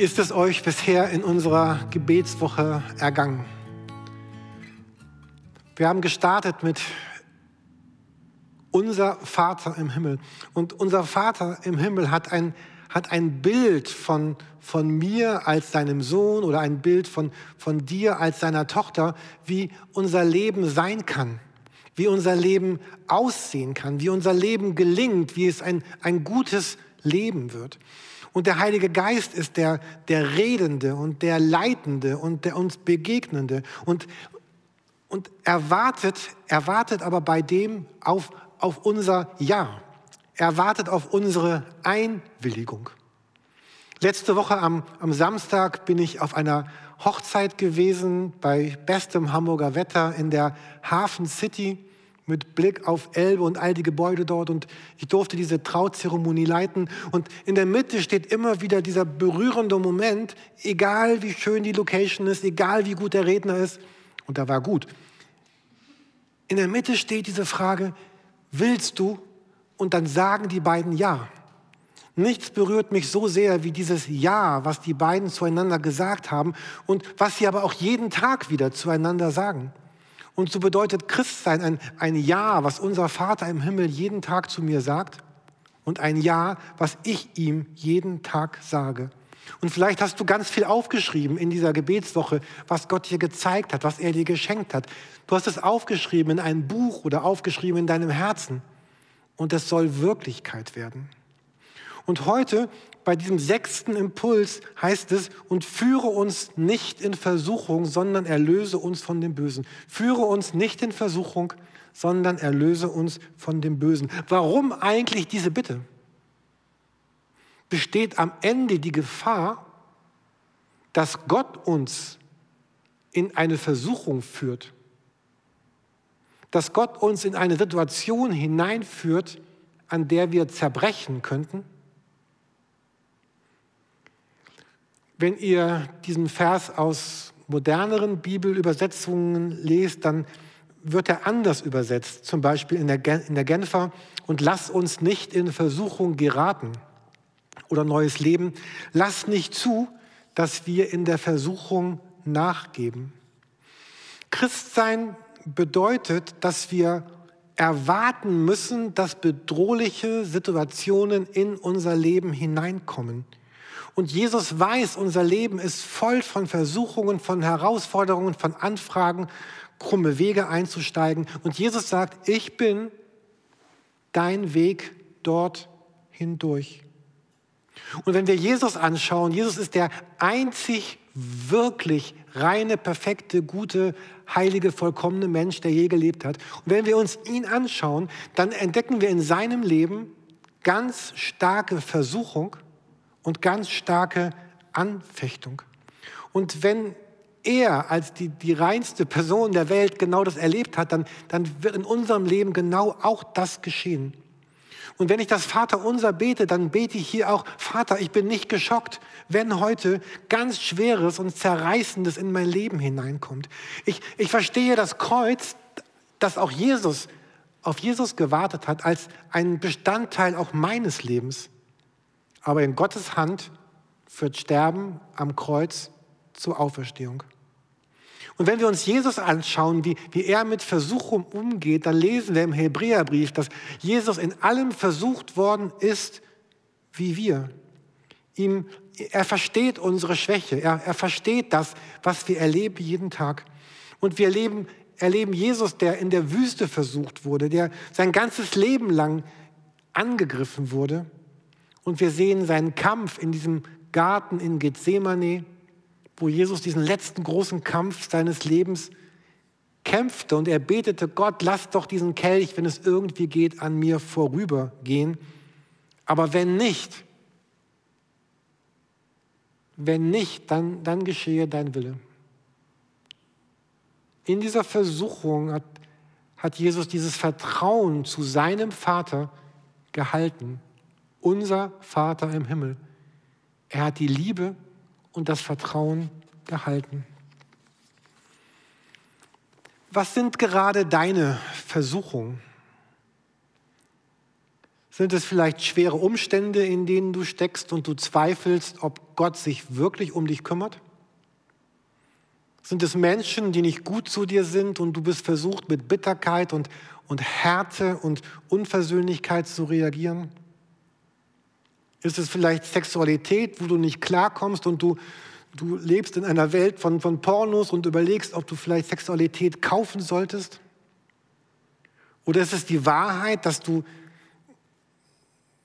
Wie ist es euch bisher in unserer Gebetswoche ergangen? Wir haben gestartet mit unser Vater im Himmel. Und unser Vater im Himmel hat ein, hat ein Bild von, von mir als seinem Sohn oder ein Bild von, von dir als seiner Tochter, wie unser Leben sein kann, wie unser Leben aussehen kann, wie unser Leben gelingt, wie es ein, ein gutes Leben wird. Und der Heilige Geist ist der, der Redende und der Leitende und der uns Begegnende. Und, und erwartet, erwartet aber bei dem auf, auf unser Ja. Er wartet auf unsere Einwilligung. Letzte Woche am, am Samstag bin ich auf einer Hochzeit gewesen bei bestem Hamburger Wetter in der Hafen City mit Blick auf Elbe und all die Gebäude dort. Und ich durfte diese Trauzeremonie leiten. Und in der Mitte steht immer wieder dieser berührende Moment, egal wie schön die Location ist, egal wie gut der Redner ist. Und da war gut. In der Mitte steht diese Frage, willst du? Und dann sagen die beiden ja. Nichts berührt mich so sehr wie dieses Ja, was die beiden zueinander gesagt haben und was sie aber auch jeden Tag wieder zueinander sagen. Und so bedeutet Christsein ein, ein Ja, was unser Vater im Himmel jeden Tag zu mir sagt und ein Ja, was ich ihm jeden Tag sage. Und vielleicht hast du ganz viel aufgeschrieben in dieser Gebetswoche, was Gott dir gezeigt hat, was er dir geschenkt hat. Du hast es aufgeschrieben in einem Buch oder aufgeschrieben in deinem Herzen. Und es soll Wirklichkeit werden. Und heute bei diesem sechsten Impuls heißt es, und führe uns nicht in Versuchung, sondern erlöse uns von dem Bösen. Führe uns nicht in Versuchung, sondern erlöse uns von dem Bösen. Warum eigentlich diese Bitte? Besteht am Ende die Gefahr, dass Gott uns in eine Versuchung führt, dass Gott uns in eine Situation hineinführt, an der wir zerbrechen könnten? Wenn ihr diesen Vers aus moderneren Bibelübersetzungen lest, dann wird er anders übersetzt, zum Beispiel in der, in der Genfer, und lass uns nicht in Versuchung geraten oder neues Leben. Lass nicht zu, dass wir in der Versuchung nachgeben. Christsein bedeutet, dass wir erwarten müssen, dass bedrohliche Situationen in unser Leben hineinkommen. Und Jesus weiß, unser Leben ist voll von Versuchungen, von Herausforderungen, von Anfragen, krumme Wege einzusteigen. Und Jesus sagt, ich bin dein Weg dort hindurch. Und wenn wir Jesus anschauen, Jesus ist der einzig wirklich reine, perfekte, gute, heilige, vollkommene Mensch, der je gelebt hat. Und wenn wir uns ihn anschauen, dann entdecken wir in seinem Leben ganz starke Versuchung, und ganz starke Anfechtung. Und wenn er als die, die reinste Person der Welt genau das erlebt hat, dann, dann wird in unserem Leben genau auch das geschehen. Und wenn ich das Vater unser bete, dann bete ich hier auch, Vater, ich bin nicht geschockt, wenn heute ganz Schweres und Zerreißendes in mein Leben hineinkommt. Ich, ich verstehe das Kreuz, das auch Jesus auf Jesus gewartet hat, als einen Bestandteil auch meines Lebens. Aber in Gottes Hand führt Sterben am Kreuz zur Auferstehung. Und wenn wir uns Jesus anschauen, wie, wie er mit Versuchung umgeht, dann lesen wir im Hebräerbrief, dass Jesus in allem versucht worden ist, wie wir. Ihm, er versteht unsere Schwäche, er, er versteht das, was wir erleben jeden Tag. Und wir erleben, erleben Jesus, der in der Wüste versucht wurde, der sein ganzes Leben lang angegriffen wurde und wir sehen seinen Kampf in diesem Garten in Gethsemane, wo Jesus diesen letzten großen Kampf seines Lebens kämpfte und er betete, Gott, lass doch diesen Kelch, wenn es irgendwie geht, an mir vorübergehen. Aber wenn nicht, wenn nicht, dann, dann geschehe dein Wille. In dieser Versuchung hat, hat Jesus dieses Vertrauen zu seinem Vater gehalten unser Vater im Himmel. Er hat die Liebe und das Vertrauen gehalten. Was sind gerade deine Versuchungen? Sind es vielleicht schwere Umstände, in denen du steckst und du zweifelst, ob Gott sich wirklich um dich kümmert? Sind es Menschen, die nicht gut zu dir sind und du bist versucht, mit Bitterkeit und, und Härte und Unversöhnlichkeit zu reagieren? Ist es vielleicht Sexualität, wo du nicht klarkommst und du, du lebst in einer Welt von, von Pornos und überlegst, ob du vielleicht Sexualität kaufen solltest? Oder ist es die Wahrheit, dass du,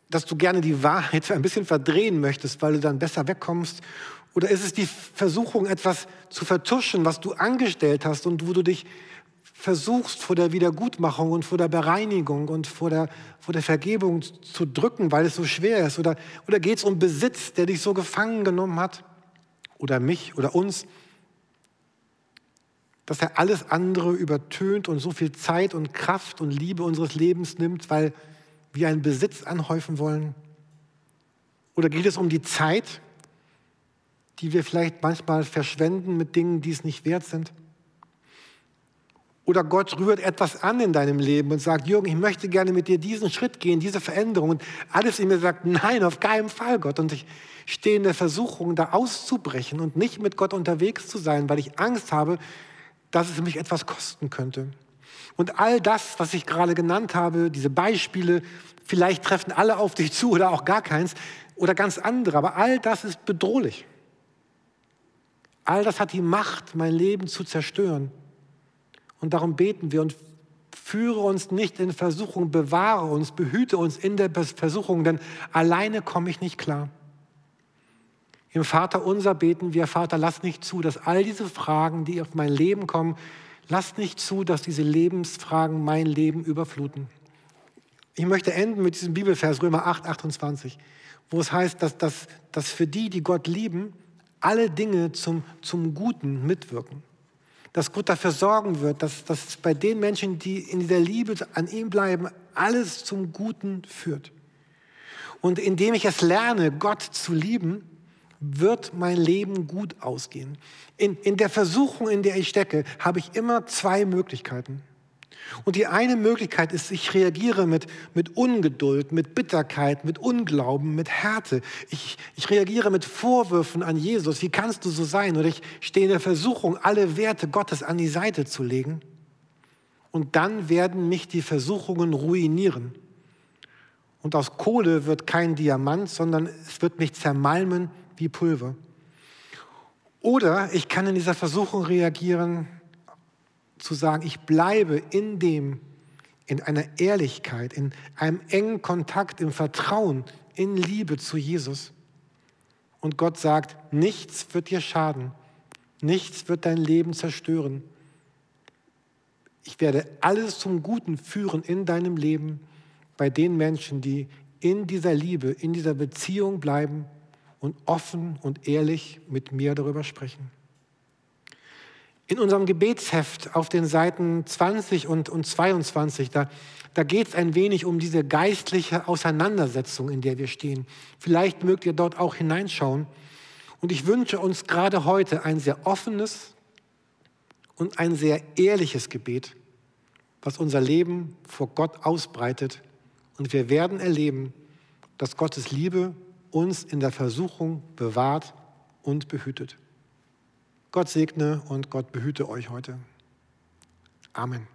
dass du gerne die Wahrheit ein bisschen verdrehen möchtest, weil du dann besser wegkommst oder ist es die Versuchung, etwas zu vertuschen, was du angestellt hast und wo du dich versuchst, vor der Wiedergutmachung und vor der Bereinigung und vor der, vor der Vergebung zu drücken, weil es so schwer ist? Oder, oder geht es um Besitz, der dich so gefangen genommen hat? Oder mich oder uns? Dass er alles andere übertönt und so viel Zeit und Kraft und Liebe unseres Lebens nimmt, weil wir einen Besitz anhäufen wollen? Oder geht es um die Zeit, die wir vielleicht manchmal verschwenden mit Dingen, die es nicht wert sind? Oder Gott rührt etwas an in deinem Leben und sagt, Jürgen, ich möchte gerne mit dir diesen Schritt gehen, diese Veränderung. Und alles in mir sagt, nein, auf keinen Fall, Gott. Und ich stehe in der Versuchung, da auszubrechen und nicht mit Gott unterwegs zu sein, weil ich Angst habe, dass es mich etwas kosten könnte. Und all das, was ich gerade genannt habe, diese Beispiele, vielleicht treffen alle auf dich zu oder auch gar keins oder ganz andere, aber all das ist bedrohlich. All das hat die Macht, mein Leben zu zerstören. Und darum beten wir und führe uns nicht in Versuchung, bewahre uns, behüte uns in der Versuchung, denn alleine komme ich nicht klar. Im Vater unser beten wir, Vater, lass nicht zu, dass all diese Fragen, die auf mein Leben kommen, lass nicht zu, dass diese Lebensfragen mein Leben überfluten. Ich möchte enden mit diesem Bibelvers Römer 8, 28, wo es heißt, dass, dass, dass für die, die Gott lieben, alle Dinge zum, zum Guten mitwirken. Dass Gott dafür sorgen wird, dass, dass bei den Menschen, die in dieser Liebe an ihm bleiben, alles zum Guten führt. Und indem ich es lerne, Gott zu lieben, wird mein Leben gut ausgehen. In, in der Versuchung, in der ich stecke, habe ich immer zwei Möglichkeiten. Und die eine Möglichkeit ist, ich reagiere mit, mit Ungeduld, mit Bitterkeit, mit Unglauben, mit Härte. Ich, ich reagiere mit Vorwürfen an Jesus. Wie kannst du so sein? Oder ich stehe in der Versuchung, alle Werte Gottes an die Seite zu legen. Und dann werden mich die Versuchungen ruinieren. Und aus Kohle wird kein Diamant, sondern es wird mich zermalmen wie Pulver. Oder ich kann in dieser Versuchung reagieren zu sagen, ich bleibe in dem, in einer Ehrlichkeit, in einem engen Kontakt, im Vertrauen, in Liebe zu Jesus. Und Gott sagt, nichts wird dir schaden, nichts wird dein Leben zerstören. Ich werde alles zum Guten führen in deinem Leben bei den Menschen, die in dieser Liebe, in dieser Beziehung bleiben und offen und ehrlich mit mir darüber sprechen. In unserem Gebetsheft auf den Seiten 20 und, und 22, da, da geht es ein wenig um diese geistliche Auseinandersetzung, in der wir stehen. Vielleicht mögt ihr dort auch hineinschauen. Und ich wünsche uns gerade heute ein sehr offenes und ein sehr ehrliches Gebet, was unser Leben vor Gott ausbreitet. Und wir werden erleben, dass Gottes Liebe uns in der Versuchung bewahrt und behütet. Gott segne und Gott behüte euch heute. Amen.